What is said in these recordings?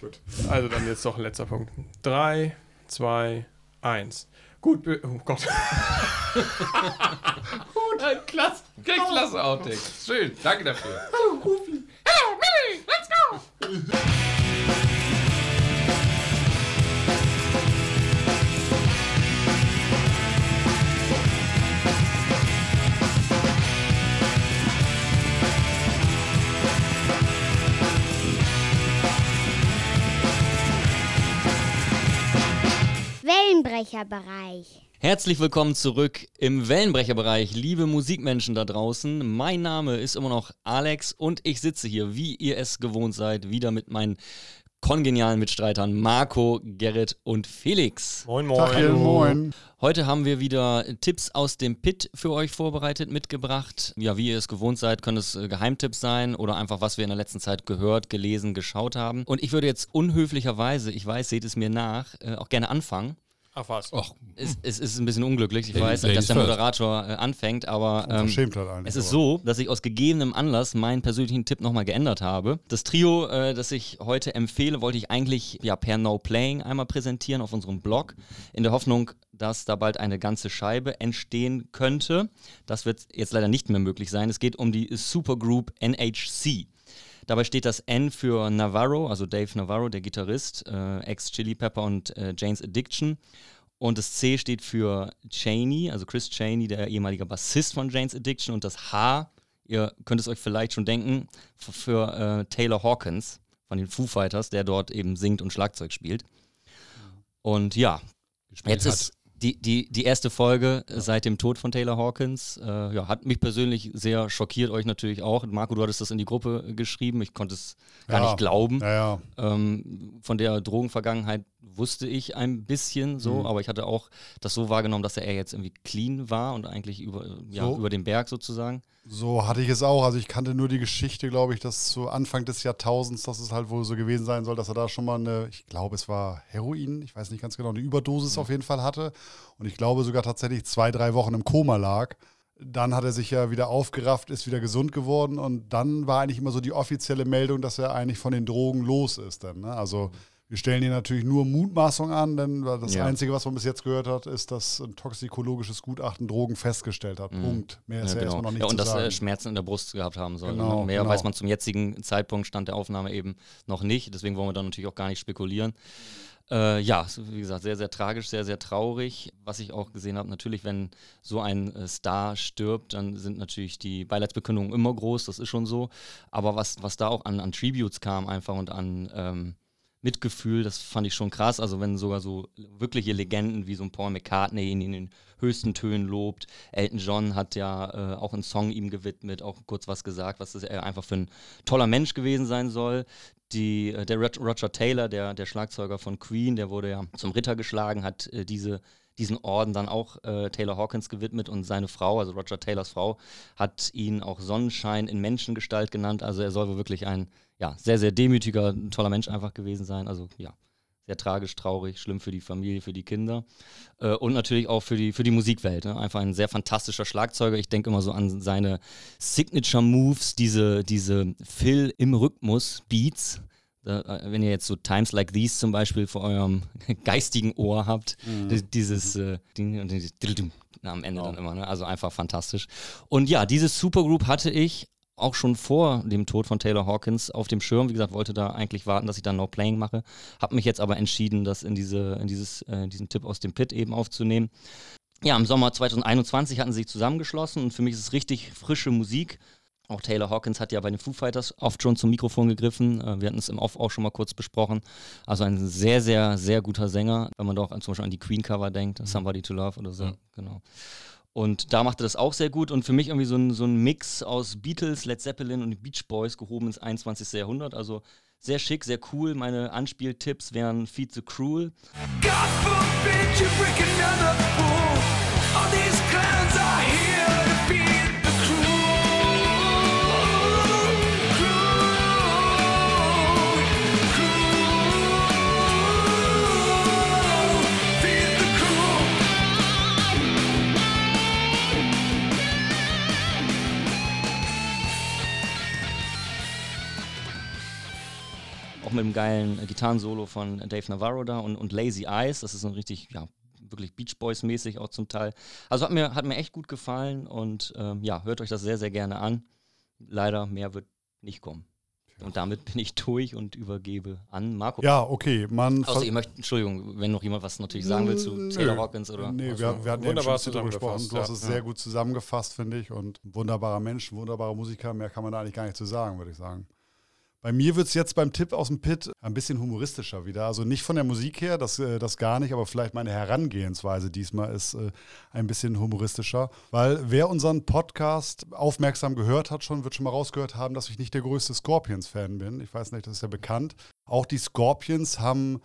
Gut. Also dann jetzt doch ein letzter Punkt. Drei, zwei, eins. Gut, oh Gott. Gut. Ein klasse, kein klasse Outtake. Schön, danke dafür. Hallo, Rufi. Hello, Millie, let's go. Wellenbrecherbereich. Herzlich willkommen zurück im Wellenbrecherbereich, liebe Musikmenschen da draußen. Mein Name ist immer noch Alex und ich sitze hier, wie ihr es gewohnt seid, wieder mit meinen kongenialen Mitstreitern Marco, Gerrit und Felix. Moin, moin. Moin. Heute haben wir wieder Tipps aus dem Pit für euch vorbereitet, mitgebracht. Ja, wie ihr es gewohnt seid, können es äh, Geheimtipps sein oder einfach, was wir in der letzten Zeit gehört, gelesen, geschaut haben. Und ich würde jetzt unhöflicherweise, ich weiß, seht es mir nach, äh, auch gerne anfangen. Ach was. Och, Es, es ist ein bisschen unglücklich, ich Ladies weiß, dass der first. Moderator äh, anfängt, aber ähm, eigentlich. es ist aber. so, dass ich aus gegebenem Anlass meinen persönlichen Tipp nochmal geändert habe. Das Trio, äh, das ich heute empfehle, wollte ich eigentlich ja per No Playing einmal präsentieren auf unserem Blog, in der Hoffnung, dass da bald eine ganze Scheibe entstehen könnte. Das wird jetzt leider nicht mehr möglich sein. Es geht um die Supergroup NHC. Dabei steht das N für Navarro, also Dave Navarro, der Gitarrist, äh, ex-Chili Pepper und äh, Jane's Addiction. Und das C steht für Cheney, also Chris Cheney, der ehemalige Bassist von Jane's Addiction. Und das H, ihr könnt es euch vielleicht schon denken, f- für äh, Taylor Hawkins von den Foo Fighters, der dort eben singt und Schlagzeug spielt. Und ja, Jetzt hat. ist die, die, die erste Folge äh, seit dem Tod von Taylor Hawkins. Äh, ja, hat mich persönlich sehr schockiert, euch natürlich auch. Marco, du hattest das in die Gruppe äh, geschrieben. Ich konnte es gar Ja. nicht glauben. Ja, ja. Ähm, von der Drogenvergangenheit wusste ich ein bisschen so, Mhm. aber ich hatte auch das so wahrgenommen, dass er jetzt irgendwie clean war und eigentlich über, äh, ja, So. über den Berg sozusagen. So hatte ich es auch. Also ich kannte nur die Geschichte, glaube ich, dass zu Anfang des Jahrtausends, dass es halt wohl so gewesen sein soll, dass er da schon mal eine, ich glaube, es war Heroin, ich weiß nicht ganz genau, eine Überdosis auf jeden Fall hatte. Und ich glaube sogar tatsächlich zwei, drei Wochen im Koma lag. Dann hat er sich ja wieder aufgerafft, ist wieder gesund geworden und dann war eigentlich immer so die offizielle Meldung, dass er eigentlich von den Drogen los ist. Dann, ne? Also wir stellen hier natürlich nur Mutmaßung an, denn das Ja. Einzige, was man bis jetzt gehört hat, ist, dass ein toxikologisches Gutachten Drogen festgestellt hat. Punkt. Mehr ist ja, erstmal noch nicht Mhm. ja, und zu dass sagen. er Schmerzen in der Brust gehabt haben soll. Genau? Mehr genau. weiß man zum jetzigen Zeitpunkt, Stand der Aufnahme eben noch nicht. Deswegen wollen wir da natürlich auch gar nicht spekulieren. Äh, ja, wie gesagt, sehr, sehr tragisch, sehr, sehr traurig. Was ich auch gesehen habe, natürlich, wenn so ein äh, Star stirbt, dann sind natürlich die Beileidsbekundungen immer groß, das ist schon so. Aber was, was da auch an, an Tributes kam einfach und an ähm, Mitgefühl, das fand ich schon krass. Also wenn sogar so wirkliche Legenden wie so ein Paul McCartney ihn in den höchsten Tönen lobt. Elton John hat ja äh, auch einen Song ihm gewidmet, auch kurz was gesagt, was er einfach für ein toller Mensch gewesen sein soll. Die, äh, der Rog- Roger Taylor, der, der Schlagzeuger von Queen, der wurde ja zum Ritter geschlagen, hat äh, diese diesen Orden dann auch äh, Taylor Hawkins gewidmet und seine Frau, also Roger Taylors Frau, hat ihn auch Sonnenschein in Menschengestalt genannt. Also er soll wohl wirklich ein ja, sehr, sehr demütiger, toller Mensch einfach gewesen sein. Also ja, sehr tragisch, traurig, schlimm für die Familie, für die Kinder äh, und natürlich auch für die, für die Musikwelt. Ne? Einfach ein sehr fantastischer Schlagzeuger. Ich denke immer so an seine Signature Moves, diese, diese Fill im Rhythmus Beats. Äh, wenn ihr jetzt so Times Like These zum Beispiel vor eurem geistigen Ohr habt, di- dieses äh, Ding und dieses am Ende dann immer. Ne? Also einfach fantastisch. Und ja, dieses Supergroup hatte ich auch schon vor dem Tod von Taylor Hawkins auf dem Schirm. Wie gesagt, wollte da eigentlich warten, dass ich dann No Playing mache. Habe mich jetzt aber entschieden, das in, diese, in dieses, äh, diesen Tipp aus dem Pit eben aufzunehmen. Ja, im Sommer 2021 hatten sie sich zusammengeschlossen und für mich ist es richtig frische Musik. Auch Taylor Hawkins hat ja bei den Foo Fighters oft schon zum Mikrofon gegriffen. Äh, Wir hatten es im Off auch schon mal kurz besprochen. Also ein sehr, sehr, sehr guter Sänger, wenn man doch zum Beispiel an die Queen-Cover denkt, Somebody to Love oder so. Ja. Genau. Und da machte das auch sehr gut und für mich irgendwie so ein, so ein Mix aus Beatles, Led Zeppelin und Beach Boys gehoben ins 21. Jahrhundert. Also sehr schick, sehr cool. Meine Anspieltipps wären Feed the Cruel, God forbid you break another rule. All these clowns are here auch mit dem geilen Gitarrensolo von Dave Navarro da und, und Lazy Eyes. Das ist ein richtig, ja, wirklich Beach Boys-mäßig auch zum Teil. Also hat mir, hat mir echt gut gefallen und ähm, ja, hört euch das sehr, sehr gerne an. Leider mehr wird nicht kommen. Und damit bin ich durch und übergebe an Marco. Ja, okay. Man Außer ihr möchtet, Entschuldigung, wenn noch jemand was natürlich sagen will zu Nö. Taylor Hawkins oder. Nee, wir, wir hatten ja wunderbar schon drüber gesprochen. zusammengefasst, Du hast ja. es sehr gut zusammengefasst, finde ich. Und wunderbarer Mensch, wunderbarer Musiker. Mehr kann man da eigentlich gar nicht zu sagen, würde ich sagen. Bei mir wird es jetzt beim Tipp aus dem Pit ein bisschen humoristischer wieder. Also nicht von der Musik her, das, äh, das gar nicht, aber vielleicht meine Herangehensweise diesmal ist äh, ein bisschen humoristischer. Weil wer unseren Podcast aufmerksam gehört hat, schon wird schon mal rausgehört haben, dass ich nicht der größte Scorpions-Fan bin. Ich weiß nicht, das ist ja bekannt. Auch die Scorpions haben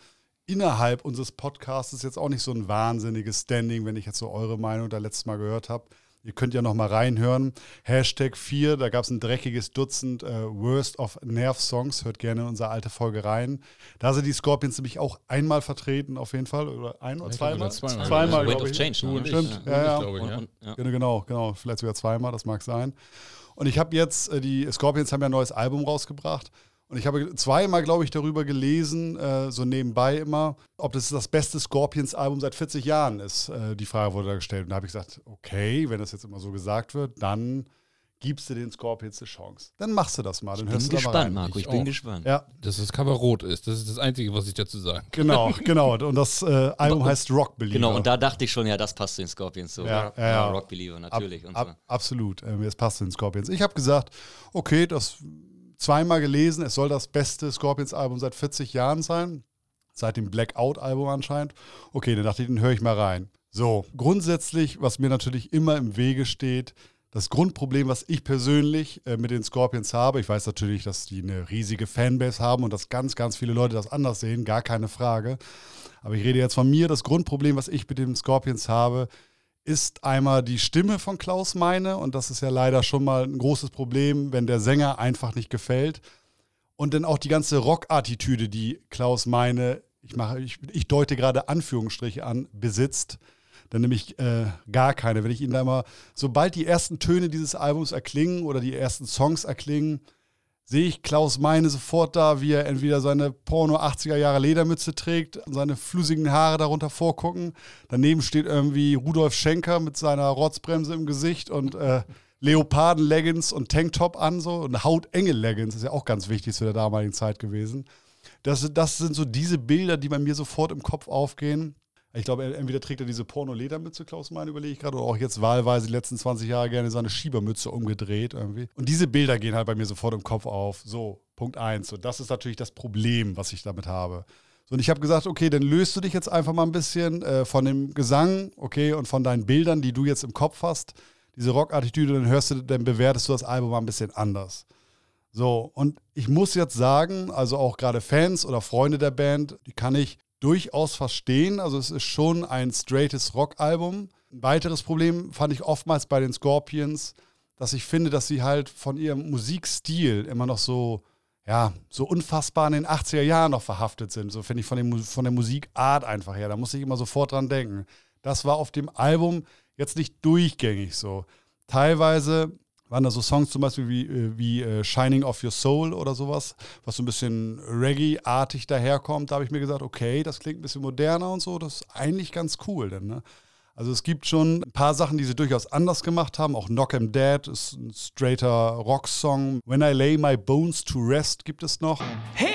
innerhalb unseres Podcasts jetzt auch nicht so ein wahnsinniges Standing, wenn ich jetzt so eure Meinung da letztes Mal gehört habe. Ihr könnt ja noch mal reinhören. Hashtag 4, da gab es ein dreckiges Dutzend äh, Worst of Nerve Songs. Hört gerne in unsere alte Folge rein. Da sind die Scorpions nämlich auch einmal vertreten, auf jeden Fall. Oder ein oder zweimal? zweimal. Zweimal, Weight glaube of ich. Change. Du ne? und ich. Stimmt, ja, ich, ja. glaube ich, ja. und, ja. Genau, genau, genau. Vielleicht sogar zweimal, das mag sein. Und ich habe jetzt, äh, die Scorpions haben ja ein neues Album rausgebracht. Und ich habe zweimal, glaube ich, darüber gelesen, äh, so nebenbei immer, ob das das beste Scorpions-Album seit 40 Jahren ist. Äh, die Frage wurde da gestellt. Und da habe ich gesagt, okay, wenn das jetzt immer so gesagt wird, dann gibst du den Scorpions eine Chance. Dann machst du das mal. Dann Bin hörst du da mal gespannt, rein. Marco. Ich, Ich bin auch. gespannt. Ja, Dass das Cover rot ist, das ist das Einzige, was ich dazu sagen genau, genau. Und das äh, Album Und- heißt Rock Believer. Genau, und da dachte ich schon, ja, das passt zu den Scorpions so. Ja, ja, ja. Rock Believer, natürlich. und Ab, so. ab, absolut. Ähm, es passt zu den Scorpions. Ich habe gesagt, okay, das zweimal gelesen, es soll das beste Scorpions-Album seit 40 Jahren sein. Seit dem Blackout-Album anscheinend. Okay, dann dachte ich, den höre ich mal rein. So, grundsätzlich, was mir natürlich immer im Wege steht, das Grundproblem, was ich persönlich äh, mit den Scorpions habe, ich weiß natürlich, dass die eine riesige Fanbase haben und dass ganz, ganz viele Leute das anders sehen, gar keine Frage. Aber ich rede jetzt von mir. Das Grundproblem, was ich mit den Scorpions habe, ist einmal die Stimme von Klaus Meine und das ist ja leider schon mal ein großes Problem, wenn der Sänger einfach nicht gefällt. Und dann auch die ganze Rock-Attitüde, die Klaus Meine, ich, mache, ich, ich deute gerade Anführungsstriche an, besitzt. Dann nämlich äh, gar keine. Wenn ich ihn da mal, sobald die ersten Töne dieses Albums erklingen oder die ersten Songs erklingen, sehe ich Klaus Meine sofort da, wie er entweder seine Porno 80er Jahre Ledermütze trägt seine flusigen Haare darunter vorgucken. Daneben steht irgendwie Rudolf Schenker mit seiner Rotzbremse im Gesicht und äh, Leoparden-Leggings und Tanktop an so und hautenge Leggings, ist ja auch ganz wichtig zu der damaligen Zeit gewesen. Das, das sind so diese Bilder, die bei mir sofort im Kopf aufgehen. Ich glaube, er- entweder trägt er diese Porno-Ledermütze, Klaus Meine, überlege ich gerade, oder auch jetzt wahlweise die letzten 20 Jahre gerne seine Schiebermütze umgedreht irgendwie. Und diese Bilder gehen halt bei mir sofort im Kopf auf. So, Punkt eins. Und das ist natürlich das Problem, was ich damit habe. So, und ich habe gesagt, okay, dann löst du dich jetzt einfach mal ein bisschen äh, von dem Gesang, okay, und von deinen Bildern, die du jetzt im Kopf hast, diese Rock-Attitüde, dann hörst du, dann bewertest du das Album mal ein bisschen anders. So, und ich muss jetzt sagen, also auch gerade Fans oder Freunde der Band, die kann ich durchaus verstehen. Also es ist schon ein straightes Rock-Album. Ein weiteres Problem fand ich oftmals bei den Scorpions, dass ich finde, dass sie halt von ihrem Musikstil immer noch so, ja, so unfassbar in den 80er Jahren noch verhaftet sind. So finde ich von, dem, von der Musikart einfach her. Da muss ich immer sofort dran denken. Das war auf dem Album jetzt nicht durchgängig so. Teilweise waren da so Songs zum Beispiel wie, äh, wie äh, Shining of Your Soul oder sowas, was so ein bisschen Reggae-artig daherkommt. Da habe ich mir gesagt, okay, das klingt ein bisschen moderner und so, das ist eigentlich ganz cool. Denn, ne? Also es gibt schon ein paar Sachen, die sie durchaus anders gemacht haben. Auch Knock 'em Dead ist ein straighter Rocksong. When I Lay My Bones to Rest gibt es noch. Here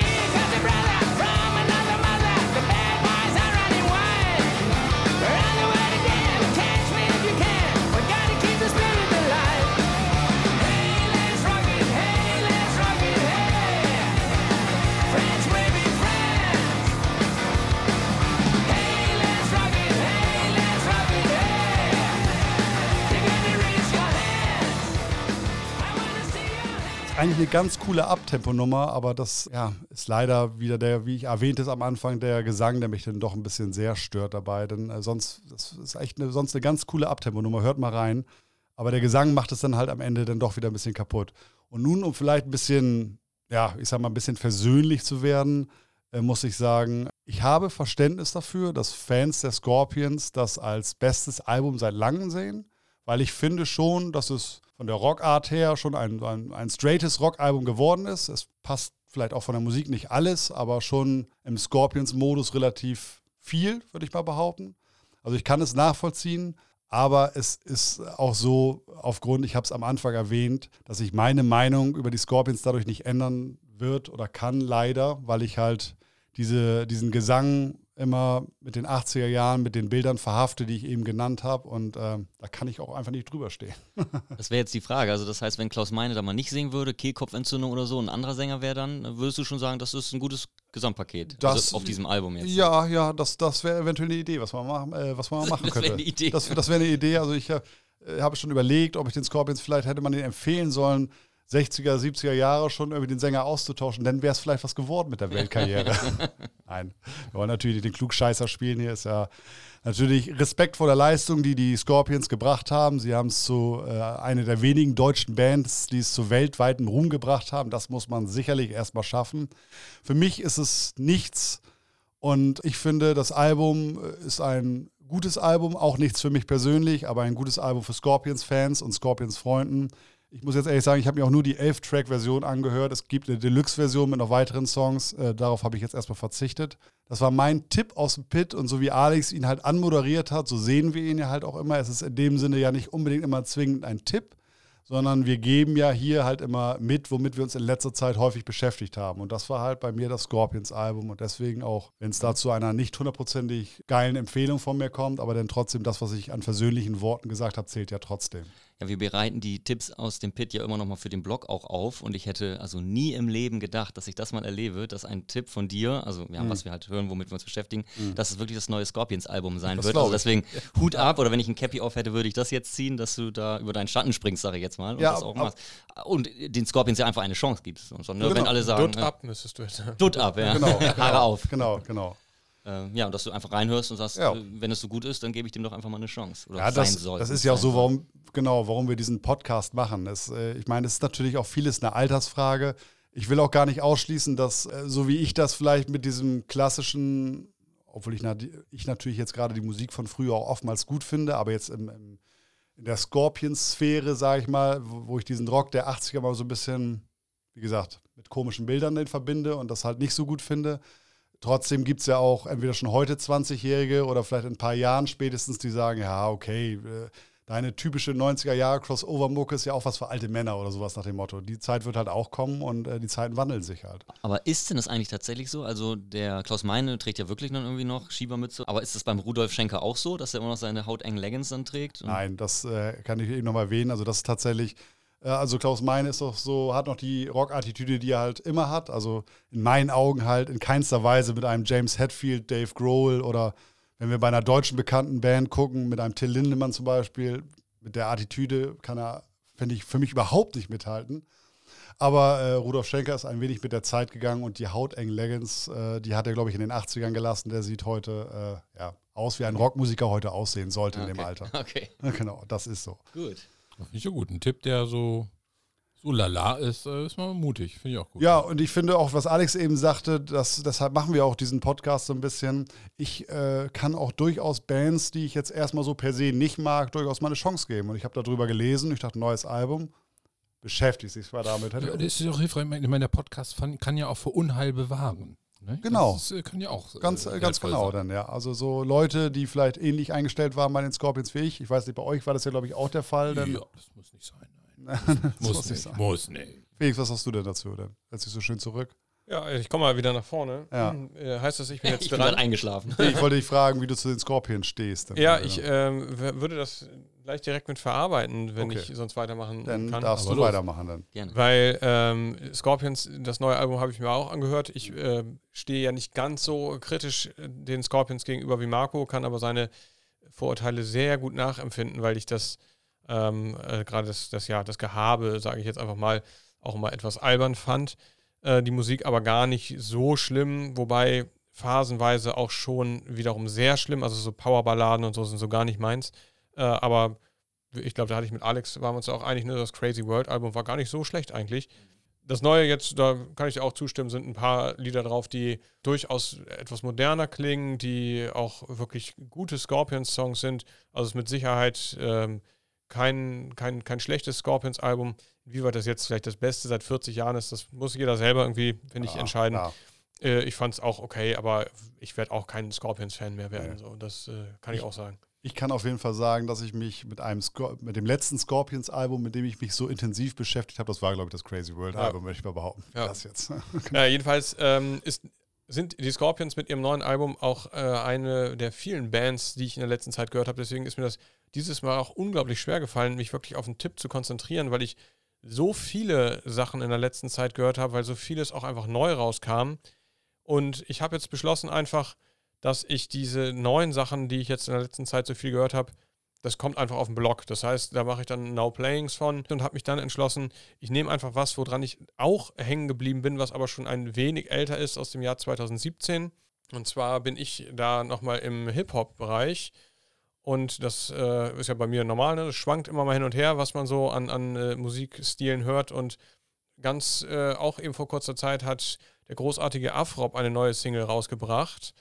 eigentlich eine ganz coole Abtempo-Nummer, aber das ja, ist leider wieder der, wie ich erwähnt es am Anfang, der Gesang, der mich dann doch ein bisschen sehr stört dabei. Denn äh, sonst das ist echt eine, sonst eine ganz coole Abtempo-Nummer. Hört mal rein. Aber der Gesang macht es dann halt am Ende dann doch wieder ein bisschen kaputt. Und nun, um vielleicht ein bisschen, ja, ich sag mal, ein bisschen versöhnlich zu werden, äh, muss ich sagen, ich habe Verständnis dafür, dass Fans der Scorpions das als bestes Album seit langem sehen, weil ich finde schon, dass es von der Rockart her schon ein, ein, ein straightes Rockalbum geworden ist. Es passt vielleicht auch von der Musik nicht alles, aber schon im Scorpions-Modus relativ viel, würde ich mal behaupten. Also ich kann es nachvollziehen, aber es ist auch so, aufgrund, ich habe es am Anfang erwähnt, dass sich meine Meinung über die Scorpions dadurch nicht ändern wird oder kann, leider, weil ich halt diese, diesen Gesang immer mit den 80er Jahren, mit den Bildern verhafte, die ich eben genannt habe. Und ähm, da kann ich auch einfach nicht drüber stehen. Das wäre jetzt die Frage. Also das heißt, wenn Klaus Meine da mal nicht singen würde, Kehlkopfentzündung oder so, ein anderer Sänger wäre dann, würdest du schon sagen, das ist ein gutes Gesamtpaket Das- also auf diesem Album jetzt. Ja, ja, das, das wäre eventuell eine Idee, was man machen, äh, was man machen Das wär könnte. eine Idee. Das, das wäre eine Idee. Also ich äh, habe schon überlegt, ob ich den Scorpions vielleicht hätte man den empfehlen sollen, 60er, 70er Jahre schon irgendwie den Sänger auszutauschen, dann wäre es vielleicht was geworden mit der Weltkarriere. Nein, wir wollen natürlich den Klugscheißer spielen hier. Ist ja natürlich Respekt vor der Leistung, die die Scorpions gebracht haben. Sie haben es zu äh, einer der wenigen deutschen Bands, die es zu weltweitem Ruhm gebracht haben. Das muss man sicherlich erstmal schaffen. Für mich ist es nichts, und ich finde, das Album äh, ist ein gutes Album, auch nichts für mich persönlich, aber ein gutes Album für Scorpions-Fans und Scorpions-Freunden. Ich muss jetzt ehrlich sagen, ich habe mir auch nur die 11-Track-Version angehört. Es gibt eine Deluxe-Version mit noch weiteren Songs. Äh, darauf habe ich jetzt erstmal verzichtet. Das war mein Tipp aus dem Pit und so wie Alex ihn halt anmoderiert hat, so sehen wir ihn ja halt auch immer. Es ist in dem Sinne ja nicht unbedingt immer zwingend ein Tipp, sondern wir geben ja hier halt immer mit, womit wir uns in letzter Zeit häufig beschäftigt haben. Und das war halt bei mir das Scorpions-Album und deswegen auch, wenn es da zu einer nicht hundertprozentig geilen Empfehlung von mir kommt, aber dann trotzdem das, was ich an versöhnlichen Worten gesagt habe, zählt ja trotzdem. Ja, wir bereiten die Tipps aus dem Pit ja immer noch mal für den Blog auch auf und ich hätte also nie im Leben gedacht, dass ich das mal erlebe, dass ein Tipp von dir, also ja, Mhm. was wir halt hören, womit wir uns beschäftigen, dass es wirklich das neue Scorpions-Album sein Das wird. Also deswegen Hut ab oder wenn ich ein Cappy auf hätte, würde ich das jetzt ziehen, dass du da über deinen Schatten springst, sage ich jetzt mal. Und Ja, das auch machst. Und den Scorpions ja einfach eine Chance gibst. Und so, ne? Genau. Wenn alle sagen, Dutt äh, ab, müsstest du jetzt sagen. Dutt ab, ja. Genau. Haare auf. Genau, genau. Äh, ja, und dass du einfach reinhörst und sagst, Ja. äh, wenn es so gut ist, dann gebe ich dem doch einfach mal eine Chance. Oder Ja, das, sein soll. das ist ja auch so, warum, genau, warum wir diesen Podcast machen. Es, äh, ich meine, es ist natürlich auch vieles eine Altersfrage. Ich will auch gar nicht ausschließen, dass, äh, so wie ich das vielleicht mit diesem klassischen, obwohl ich, na, ich natürlich jetzt gerade die Musik von früher auch oftmals gut finde, aber jetzt im, im, in der Scorpion-Sphäre, sage ich mal, wo, wo ich diesen Rock der 80er mal so ein bisschen, wie gesagt, mit komischen Bildern den verbinde und das halt nicht so gut finde. Trotzdem gibt es ja auch entweder schon heute 20-Jährige oder vielleicht in ein paar Jahren spätestens, die sagen, ja, okay, äh, deine typische 90er-Jahre-Crossover-Mucke ist ja auch was für alte Männer oder sowas nach dem Motto. Die Zeit wird halt auch kommen und äh, die Zeiten wandeln sich halt. Aber ist denn das eigentlich tatsächlich so? Also der Klaus Meine trägt ja wirklich dann irgendwie noch Schiebermütze. Aber ist das beim Rudolf Schenker auch so, dass er immer noch seine hautengen Leggings dann trägt? Nein, das äh, kann ich eben nochmal erwähnen. Also das ist tatsächlich, also Klaus Meine ist doch so, hat noch die Rock-Attitüde, die er halt immer hat. Also in meinen Augen halt in keinster Weise mit einem James Hetfield, Dave Grohl oder wenn wir bei einer deutschen bekannten Band gucken, mit einem Till Lindemann zum Beispiel, mit der Attitüde kann er, finde ich, für mich überhaupt nicht mithalten. Aber äh, Rudolf Schenker ist ein wenig mit der Zeit gegangen und die hautengen Leggings, äh, die hat er, glaube ich, in den 80ern gelassen. Der sieht heute äh, ja, aus, wie ein Rockmusiker heute aussehen sollte in dem Okay. Alter. Okay, Genau, das ist so. gut. Finde ich ja gut. Ein Tipp, der so, so lala ist, äh, ist mal mutig. Finde ich auch gut. Ja, und ich finde auch, was Alex eben sagte, dass, deshalb machen wir auch diesen Podcast so ein bisschen. Ich äh, kann auch durchaus Bands, die ich jetzt erstmal so per se nicht mag, durchaus mal eine Chance geben. Und ich habe darüber gelesen, ich dachte, neues Album, beschäftigt sich zwar damit. Ja, das ist auch hilfreich. Ich meine, der Podcast kann, kann ja auch vor Unheil bewahren. Ne? Genau. Das ist, äh, kann ja auch. Ganz, äh, ganz genau sein. dann, ja. Also so Leute, die vielleicht ähnlich eingestellt waren bei den Scorpions wie ich. Ich weiß nicht, bei euch war das ja, glaube ich, auch der Fall. Denn, Ja, das muss nicht sein. Nein. das muss, nicht. sein. Muss nicht. Felix, was hast du denn dazu? Dann setz dich so schön zurück. Ja, ich komme mal wieder nach vorne. Ja. Äh, heißt das, ich bin jetzt Ich bin dran? gerade eingeschlafen. Ich wollte dich fragen, wie du zu den Scorpions stehst. Dann, Ja, äh, ich ähm, würde das gleich direkt mit verarbeiten, wenn Okay. ich sonst weitermachen Dann kann. darfst Aber du los. weitermachen dann. Gerne. Weil ähm, Scorpions, das neue Album habe ich mir auch angehört. Ich ähm, stehe ja nicht ganz so kritisch äh, den Scorpions gegenüber wie Marco, kann aber seine Vorurteile sehr gut nachempfinden, weil ich das ähm, äh, gerade das, das, ja, das Gehabe, sage ich jetzt einfach mal, auch immer etwas albern fand. Äh, die Musik aber gar nicht so schlimm, wobei phasenweise auch schon wiederum sehr schlimm. Also so Powerballaden und so sind so gar nicht meins. Äh, aber ich glaube, da hatte ich mit Alex, waren wir uns auch einig, ne, das Crazy World Album war gar nicht so schlecht eigentlich. Das neue jetzt, da kann ich dir auch zustimmen, sind ein paar Lieder drauf, die durchaus etwas moderner klingen, die auch wirklich gute Scorpions-Songs sind. Also es ist mit Sicherheit ähm, kein, kein, kein schlechtes Scorpions-Album. Inwieweit das jetzt vielleicht das Beste seit 40 Jahren ist, das muss jeder selber irgendwie, finde ich, Ja, entscheiden. klar. Äh, ich fand es auch okay, aber ich werde auch kein Scorpions-Fan mehr werden. Nee. So. Das äh, kann ich auch sagen. Ich kann auf jeden Fall sagen, dass ich mich mit einem Scor mit dem letzten Scorpions-Album, mit dem ich mich so intensiv beschäftigt habe, das war, glaube ich, das Crazy World-Album, möchte ich mal behaupten. Ja. Das jetzt. Ja, jedenfalls ähm, ist, sind die Scorpions mit ihrem neuen Album auch äh, eine der vielen Bands, die ich in der letzten Zeit gehört habe. Deswegen ist mir das dieses Mal auch unglaublich schwer gefallen, mich wirklich auf einen Tipp zu konzentrieren, weil ich so viele Sachen in der letzten Zeit gehört habe, weil so vieles auch einfach neu rauskam. Und ich habe jetzt beschlossen einfach, dass ich diese neuen Sachen, die ich jetzt in der letzten Zeit so viel gehört habe, das kommt einfach auf den Blog. Das heißt, da mache ich dann Now Playings von und habe mich dann entschlossen, ich nehme einfach was, woran ich auch hängen geblieben bin, was aber schon ein wenig älter ist, aus dem Jahr 2017. Und zwar bin ich da nochmal im Hip-Hop-Bereich. Und das äh, ist ja bei mir normal, ne? das schwankt immer mal hin und her, was man so an, an äh, Musikstilen hört. Und ganz äh, auch eben vor kurzer Zeit hat der großartige Afrop eine neue Single rausgebracht.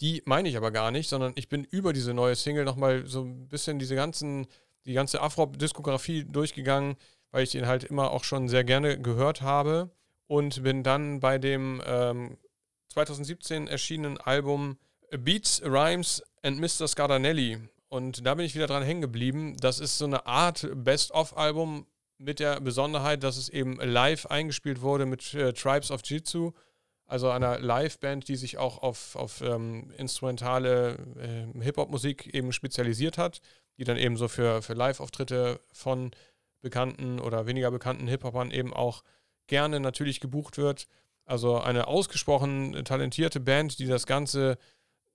Die meine ich aber gar nicht, sondern ich bin über diese neue Single nochmal so ein bisschen diese ganzen, die ganze Afrop-Diskografie durchgegangen, weil ich den halt immer auch schon sehr gerne gehört habe und bin dann bei dem ähm, 2017 erschienenen Album Beats, Rhymes and Mr. Scardanelli. Und da bin ich wieder dran hängen geblieben. Das ist so eine Art Best-of-Album mit der Besonderheit, dass es eben live eingespielt wurde mit äh, Tribes of Jitsu, also einer Live-Band, die sich auch auf, auf ähm, instrumentale äh, Hip-Hop-Musik eben spezialisiert hat, die dann eben so für, für Live-Auftritte von bekannten oder weniger bekannten Hip-Hopern eben auch gerne natürlich gebucht wird. Also eine ausgesprochen talentierte Band, die das Ganze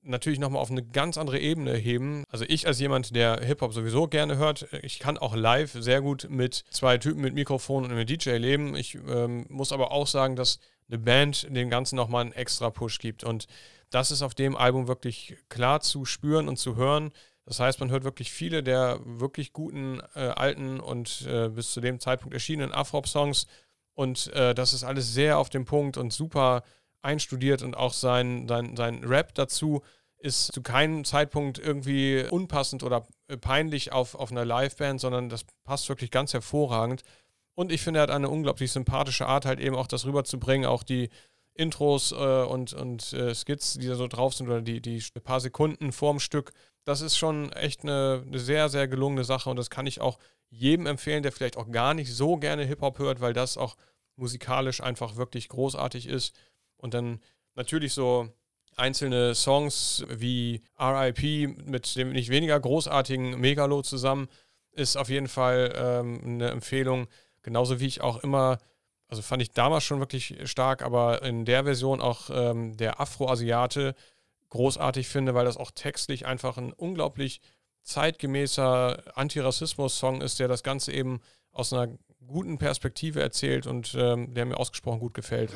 natürlich nochmal auf eine ganz andere Ebene heben. Also ich als jemand, der Hip-Hop sowieso gerne hört, ich kann auch live sehr gut mit zwei Typen mit Mikrofon und einem DJ leben. Ich ähm, muss aber auch sagen, dass eine Band dem Ganzen nochmal einen extra Push gibt. Und das ist auf dem Album wirklich klar zu spüren und zu hören. Das heißt, man hört wirklich viele der wirklich guten äh, alten und äh, bis zu dem Zeitpunkt erschienenen Afrop-Songs. Und äh, das ist alles sehr auf dem Punkt und super einstudiert und auch sein, sein, sein Rap dazu ist zu keinem Zeitpunkt irgendwie unpassend oder äh, peinlich auf, auf einer Liveband, sondern das passt wirklich ganz hervorragend. Und ich finde, er hat eine unglaublich sympathische Art, halt eben auch das rüberzubringen, auch die Intros äh, und, und äh, Skits, die da so drauf sind, oder die, die paar Sekunden vorm Stück. Das ist schon echt eine, eine sehr, sehr gelungene Sache und das kann ich auch jedem empfehlen, der vielleicht auch gar nicht so gerne Hip-Hop hört, weil das auch musikalisch einfach wirklich großartig ist. Und dann natürlich so einzelne Songs wie RIP mit dem nicht weniger großartigen Megalo zusammen ist auf jeden Fall ähm, eine Empfehlung. Genauso wie ich auch immer, also fand ich damals schon wirklich stark, aber in der Version auch ähm, der Afro-Asiate großartig finde, weil das auch textlich einfach ein unglaublich zeitgemäßer Antirassismus-Song ist, der das Ganze eben aus einer guten Perspektive erzählt und ähm, der mir ausgesprochen gut gefällt.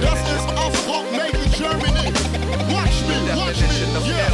Das ist Afro Germany. Watch me, watch me, yeah.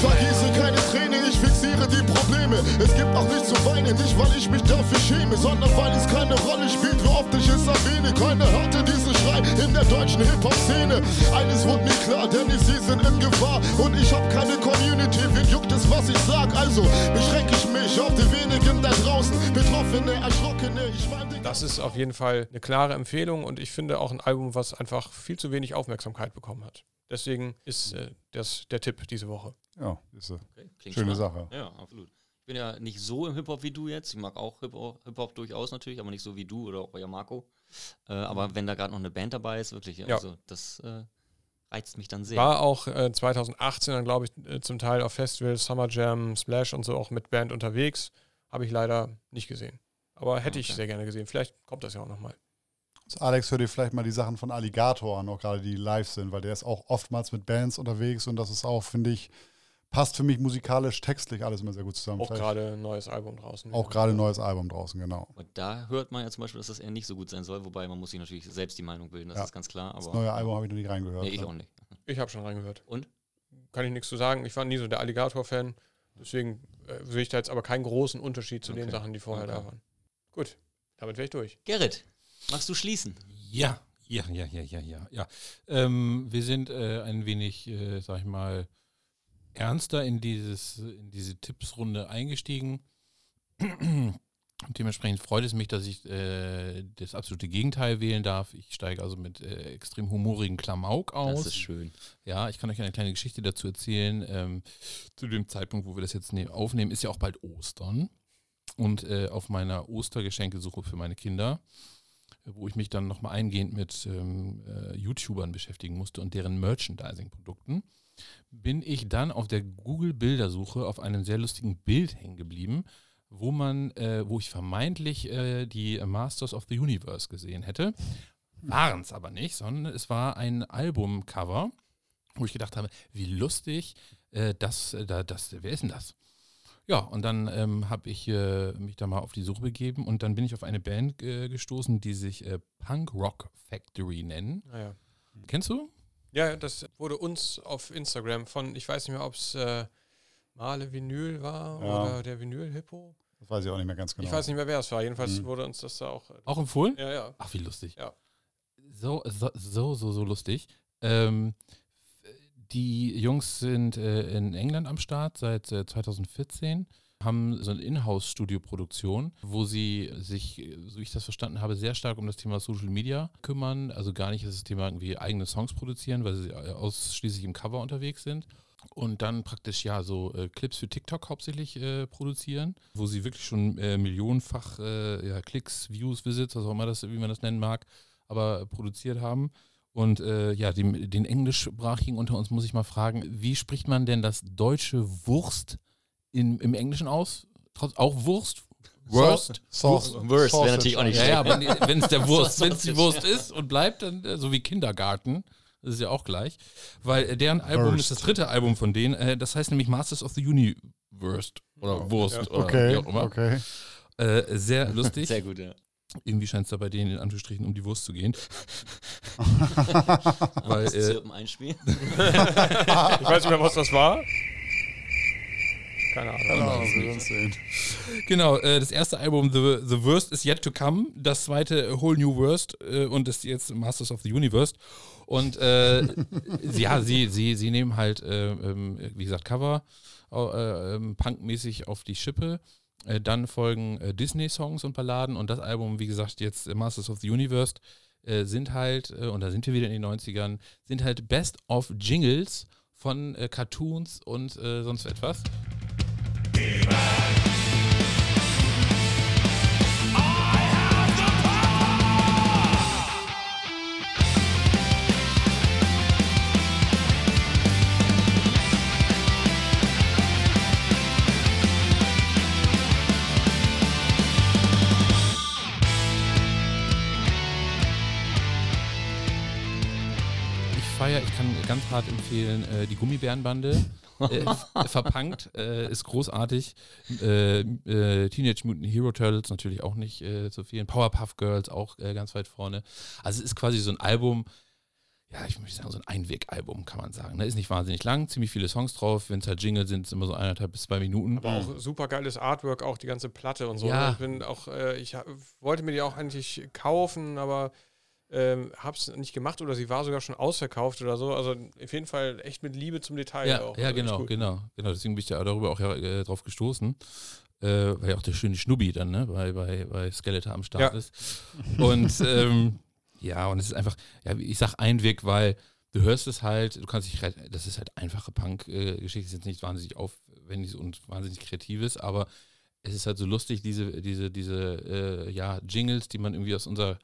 Vergieße keine Tränen, ich fixiere die Probleme. Es gibt auch nichts zu weinen, nicht weil ich mich dafür schäme, sondern weil es keine Rolle spielt, wie oft ich es erwähne. Keiner hörte diesen Schrei in der deutschen Hip-Hop-Szene. Eines wurde mir klar, denn sie sind in Gefahr und ich hab keine Community. Wen juckt es, was ich sag? Also beschränke ich mich auf die wenigen da draußen. Betroffene, Erschrockene, ich meine... Das ist auf jeden Fall eine klare Empfehlung und ich finde auch ein Album, was einfach viel zu wenig Aufmerksamkeit bekommen hat. Deswegen ist äh, das der Tipp diese Woche. Ja, ist, äh, Okay, Schöne spannend. Sache. Ja, absolut. Ich bin ja nicht so im Hip-Hop wie du jetzt. Ich mag auch Hip-Hop Hip durchaus natürlich, aber nicht so wie du oder auch euer Marco. Äh, aber wenn da gerade noch eine Band dabei ist, wirklich, Ja. also das äh, reizt mich dann sehr. War auch äh, 2018 dann, glaube ich, äh, zum Teil auf Festivals, Summer Jam, Splash und so auch mit Band unterwegs. Habe ich leider nicht gesehen. Aber hätte ich Okay. sehr gerne gesehen. Vielleicht kommt das ja auch nochmal. Alex, hör dir vielleicht mal die Sachen von Alligator an, auch gerade die live sind, weil der ist auch oftmals mit Bands unterwegs und das ist auch, finde ich, passt für mich musikalisch, textlich alles immer sehr gut zusammen. Auch gerade ein neues Album draußen. auch gerade ein neues Album draußen, genau. Und da hört man ja zum Beispiel, dass das eher nicht so gut sein soll, wobei man muss sich natürlich selbst die Meinung bilden, das Ja. ist ganz klar. Das Aber neue Album habe ich noch nicht reingehört. nee, ich auch nicht. Ich habe schon reingehört. Und? Kann ich nichts zu sagen. Ich war nie so der Alligator-Fan. Deswegen äh, sehe ich da jetzt aber keinen großen Unterschied zu den Okay. Sachen, die vorher Okay. da waren. Gut, damit wäre ich durch. Gerrit, magst du schließen? Ja, ja, ja, ja, ja, ja, ja. Ähm, wir sind äh, ein wenig, äh, sag ich mal, ernster in dieses, in diese Tippsrunde eingestiegen. Und dementsprechend freut es mich, dass ich äh, das absolute Gegenteil wählen darf. Ich steige also mit äh, extrem humorigen Klamauk aus. Das ist schön. Ja, ich kann euch eine kleine Geschichte dazu erzählen. Ähm, zu dem Zeitpunkt, wo wir das jetzt ne aufnehmen, ist ja auch bald Ostern. Und äh, auf meiner Ostergeschenkesuche für meine Kinder, wo ich mich dann nochmal eingehend mit ähm, äh, YouTubern beschäftigen musste und deren Merchandising-Produkten, bin ich dann auf der Google-Bildersuche auf einem sehr lustigen Bild hängen geblieben, wo man, äh, wo ich vermeintlich äh, die Masters of the Universe gesehen hätte. Waren es aber nicht, sondern es war ein Albumcover, wo ich gedacht habe, wie lustig, äh, das, äh, da, das, wer ist denn das? Ja, und dann ähm, habe ich äh, mich da mal auf die Suche begeben und dann bin ich auf eine Band äh, gestoßen, die sich äh, Punk Rock Factory nennen. Naja. Kennst du? Ja, das wurde uns auf Instagram von, ich weiß nicht mehr, ob es äh, Male Vinyl war Ja. oder der Vinyl-Hippo. Das weiß ich auch nicht mehr ganz genau. Ich weiß nicht mehr, wer es war. Jedenfalls Mhm. wurde uns das da auch. Auch empfohlen? Ja, ja. Ach, wie lustig. Ja. So, so, so, so, so lustig. Ähm, die Jungs sind äh, in England am Start seit äh, 2014, haben so eine Inhouse-Studio-Produktion, wo sie sich, so wie ich das verstanden habe, sehr stark um das Thema Social Media kümmern. Also gar nicht das Thema irgendwie eigene Songs produzieren, weil sie ausschließlich im Cover unterwegs sind. Und dann praktisch ja so äh, Clips für TikTok hauptsächlich äh, produzieren, wo sie wirklich schon äh, millionenfach äh, ja, Klicks, Views, Visits, was auch immer das, wie man das nennen mag, aber produziert haben. Und äh, ja, dem, den Englischsprachigen unter uns muss ich mal fragen, wie spricht man denn das deutsche Wurst in, im Englischen aus? Trotz, auch Wurst? Wurst? Sauce, Worst wäre natürlich auch nicht Ja, ja, aber wenn es der Wurst, wenn es die. Wurst ist und bleibt, dann äh, so wie Kindergarten. Das ist ja auch gleich. Weil äh, deren Album Wurst. ist das dritte Album von denen. Äh, das heißt nämlich Masters of the Universe. Oder Wurst. ja. Oder Okay, wie auch immer. okay. Äh, sehr lustig. Sehr gut, ja. Irgendwie scheint es da bei denen in Anführungsstrichen um die Wurst zu gehen. Weil, äh, Zirpen einspielen. Ich weiß nicht mehr, was das war. Keine Ahnung. Genau, wir werden sehen. Genau, äh, das erste Album The, the Worst is Yet to Come, das zweite Whole New Worst äh, und das jetzt Masters of the Universe. Und äh, sie- ja, sie, sie, sie nehmen halt, äh, ähm, wie gesagt, Cover äh, ähm, punkmäßig auf die Schippe. Äh, dann folgen äh, Disney-Songs und Balladen und das Album, wie gesagt, jetzt äh, Masters of the Universe, sind halt, und da sind wir wieder in den 90ern, sind halt Best of Jingles von äh, Cartoons und äh, sonst etwas. Ich ganz hart empfehlen, äh, die Gummibärenbande. äh, verpunkt, äh, ist großartig. Äh, äh, Teenage Mutant Hero Turtles natürlich auch nicht äh, zu vielen. Powerpuff Girls auch äh, ganz weit vorne. Also es ist quasi so ein Album, ja, ich möchte sagen, so ein Einwegalbum, kann man sagen. Ne? Ist nicht wahnsinnig lang, ziemlich viele Songs drauf. Wenn es halt Jingle sind, sind es immer so eineinhalb bis zwei Minuten. Aber auch super geiles Artwork, auch die ganze Platte und so. Ja. Ich bin auch, äh, ich wollte mir die auch eigentlich kaufen, aber ähm, hab's nicht gemacht oder sie war sogar schon ausverkauft oder so. Also auf jeden Fall echt mit Liebe zum Detail Ja, auch. ja Also genau, genau, genau. Deswegen bin ich ja darüber auch ja, äh, drauf gestoßen. Äh, weil ja auch der schöne Schnubbi dann, ne, bei, bei, bei Skeletor am Start Ja. ist. Und ähm, ja, und es ist einfach, ja, ich sag Einweg, weil du hörst es halt, du kannst dich, das ist halt einfache Punk-Geschichte, ist jetzt nicht wahnsinnig aufwendig und wahnsinnig kreatives, aber es ist halt so lustig, diese, diese, diese, äh, ja, Jingles, die man irgendwie aus unserer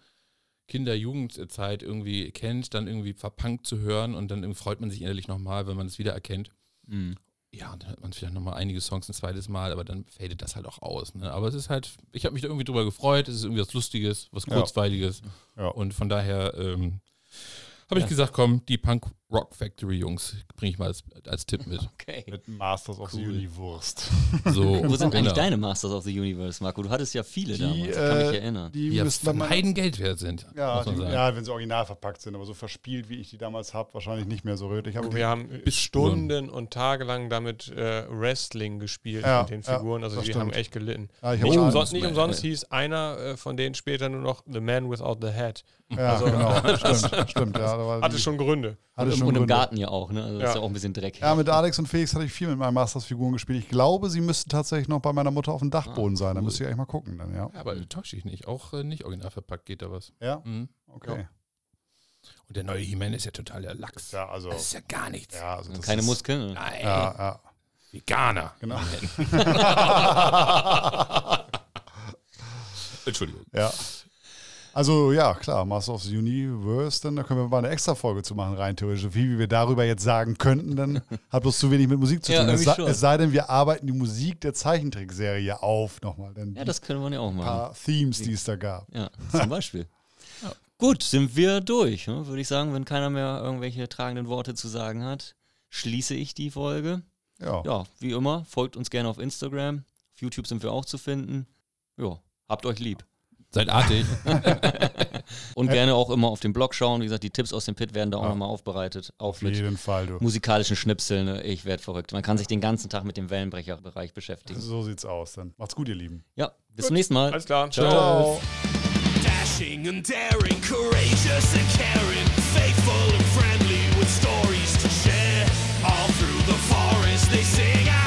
Kinder-Jugendzeit irgendwie kennt, dann irgendwie verpunkt zu hören und dann irgendwie freut man sich innerlich nochmal, wenn man es wieder erkennt. Mhm. Ja, dann hört man vielleicht nochmal einige Songs ein zweites Mal, aber dann fadet das halt auch aus. Ne? Aber es ist halt, ich habe mich da irgendwie drüber gefreut, es ist irgendwie was Lustiges, was Ja. Kurzweiliges. Ja. Und von daher ähm, habe ich gesagt, komm, die Punk Rock Factory Jungs bringe ich mal als, als Tipp mit. Okay. Mit Masters of the Cool. Universe. So, Wo sind eigentlich genau. deine Masters of the Universe, Marco? Du hattest ja viele Die, damals, ich kann mich äh, erinnern. Die Die ja Heidengeld wert sind, ja, muss man die, sagen. ja, wenn sie original verpackt sind, aber so verspielt, wie ich die damals habe, wahrscheinlich nicht mehr so röt. Ich habe Wir haben Bis Stunden und tagelang damit äh, Wrestling gespielt Ja, mit den ja, Figuren. also die haben echt gelitten. ja, ich Nicht, umsonst, nicht umsonst hieß einer äh, von denen später nur noch The Man Without the Head. Ja, Also- genau. stimmt, stimmt. Ja, da war Hatte schon Gründe. hatte Und schon Und im. Garten ja auch, ne? Also das Ja. ist ja auch ein bisschen Dreck. Ja, mit Alex und Felix hatte ich viel mit meinen Masters-Figuren gespielt. Ich glaube, sie müssten tatsächlich noch bei meiner Mutter auf dem Dachboden Ah, sein. Da müsste ich eigentlich mal gucken dann, ja. Ja, aber täusche ich nicht. Auch äh, nicht original verpackt geht da was. Ja, Mhm. okay. Und der neue He-Man ist ja totaler Lachs. Ja, also. Das ist ja gar nichts. Ja, also Keine ist, Muskeln. ne? Nein. Ja, ja. Veganer. Genau. Entschuldigung. Ja. Also ja, klar, Master of the Universe, dann da können wir mal eine extra Folge zu machen, rein theoretisch. Wie, wie wir darüber jetzt sagen könnten, dann hat bloß zu wenig mit Musik zu Ja, tun. Es sei, es sei denn, wir arbeiten die Musik der Zeichentrickserie auf nochmal. Denn Ja, das können wir ja auch machen. paar Themes, die es da gab. Ja, zum Beispiel. Gut, sind wir durch, ne? würde ich sagen. Wenn keiner mehr irgendwelche tragenden Worte zu sagen hat, schließe ich die Folge. Ja. Ja, wie immer, folgt uns gerne auf Instagram. Auf YouTube sind wir auch zu finden. Ja, habt euch lieb. Seid artig. und gerne auch immer auf den Blog schauen. Wie gesagt, die Tipps aus dem Pit werden da auch ja. nochmal aufbereitet. Auch auf mit jeden Fall, du. musikalischen Schnipseln. Ne? Ich werde verrückt. Man kann sich den ganzen Tag mit dem Wellenbrecherbereich beschäftigen. So sieht's aus dann. Macht's gut, ihr Lieben. Ja, bis gut. zum nächsten Mal. Alles klar. Ciao. Dashing and daring, courageous and caring, faithful and friendly with stories to share. All through the forest they sing out.